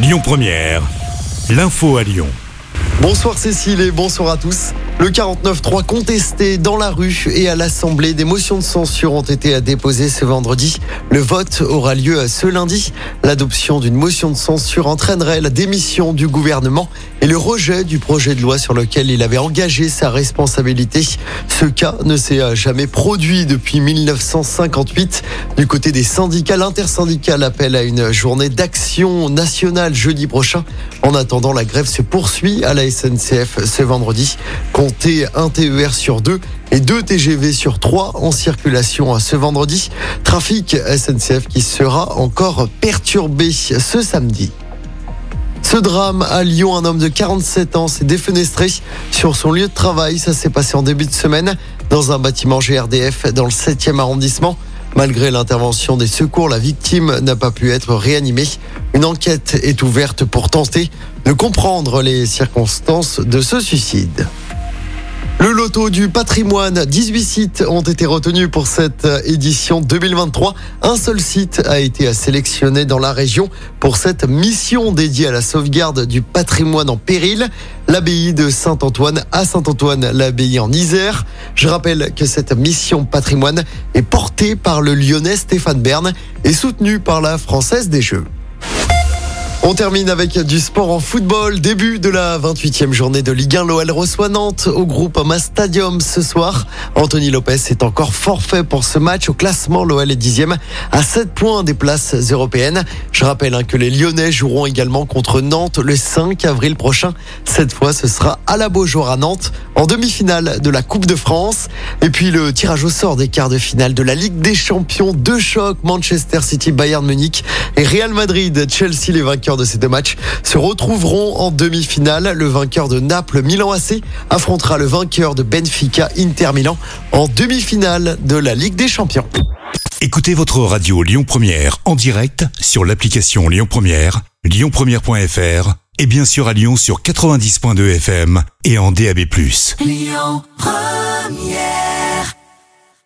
Lyon Première, l'info à Lyon. Bonsoir Cécile et bonsoir à tous. Le 49-3 contesté dans la rue et à l'Assemblée, des motions de censure ont été déposées ce vendredi. Le vote aura lieu ce lundi. L'adoption d'une motion de censure entraînerait la démission du gouvernement et le rejet du projet de loi sur lequel il avait engagé sa responsabilité. Ce cas ne s'est jamais produit depuis 1958. Du côté des syndicats, l'intersyndical appelle à une journée d'action nationale jeudi prochain. En attendant, la grève se poursuit à la SNCF ce vendredi. Comptez un TER sur deux et deux TGV sur trois en circulation ce vendredi. Trafic SNCF qui sera encore perturbé ce samedi. Ce drame à Lyon, un homme de 47 ans s'est défenestré sur son lieu de travail. Ça s'est passé en début de semaine dans un bâtiment GRDF dans le 7e arrondissement. Malgré l'intervention des secours, la victime n'a pas pu être réanimée. Une enquête est ouverte pour tenter de comprendre les circonstances de ce suicide. Le loto du patrimoine, 18 sites ont été retenus pour cette édition 2023. Un seul site a été sélectionné dans la région pour cette mission dédiée à la sauvegarde du patrimoine en péril. L'abbaye de Saint-Antoine à Saint-Antoine, l'abbaye en Isère. Je rappelle que cette mission patrimoine est portée par le lyonnais Stéphane Bern et soutenue par la Française des Jeux. On termine avec du sport en football. Début de la 28e journée de Ligue 1. L'OL reçoit Nantes au groupe Ama Stadium ce soir. Anthony Lopez est encore forfait pour ce match. Au classement, l'OL est dixième à 7 points des places européennes. Je rappelle hein, que les Lyonnais joueront également contre Nantes le 5 avril prochain. Cette fois, ce sera à la Beaujoire à Nantes en demi-finale de la Coupe de France. Et puis le tirage au sort des quarts de finale de la Ligue des Champions. Deux chocs, Manchester City, Bayern Munich et Real Madrid, Chelsea, les vainqueurs de ces deux matchs se retrouveront en demi-finale. Le vainqueur de Naples, Milan AC, affrontera le vainqueur de Benfica, Inter Milan, en demi-finale de la Ligue des Champions. Écoutez votre radio Lyon Première en direct sur l'application Lyon Première, lyonpremière.fr et bien sûr à Lyon sur 90.2 FM et en DAB+. Lyon Première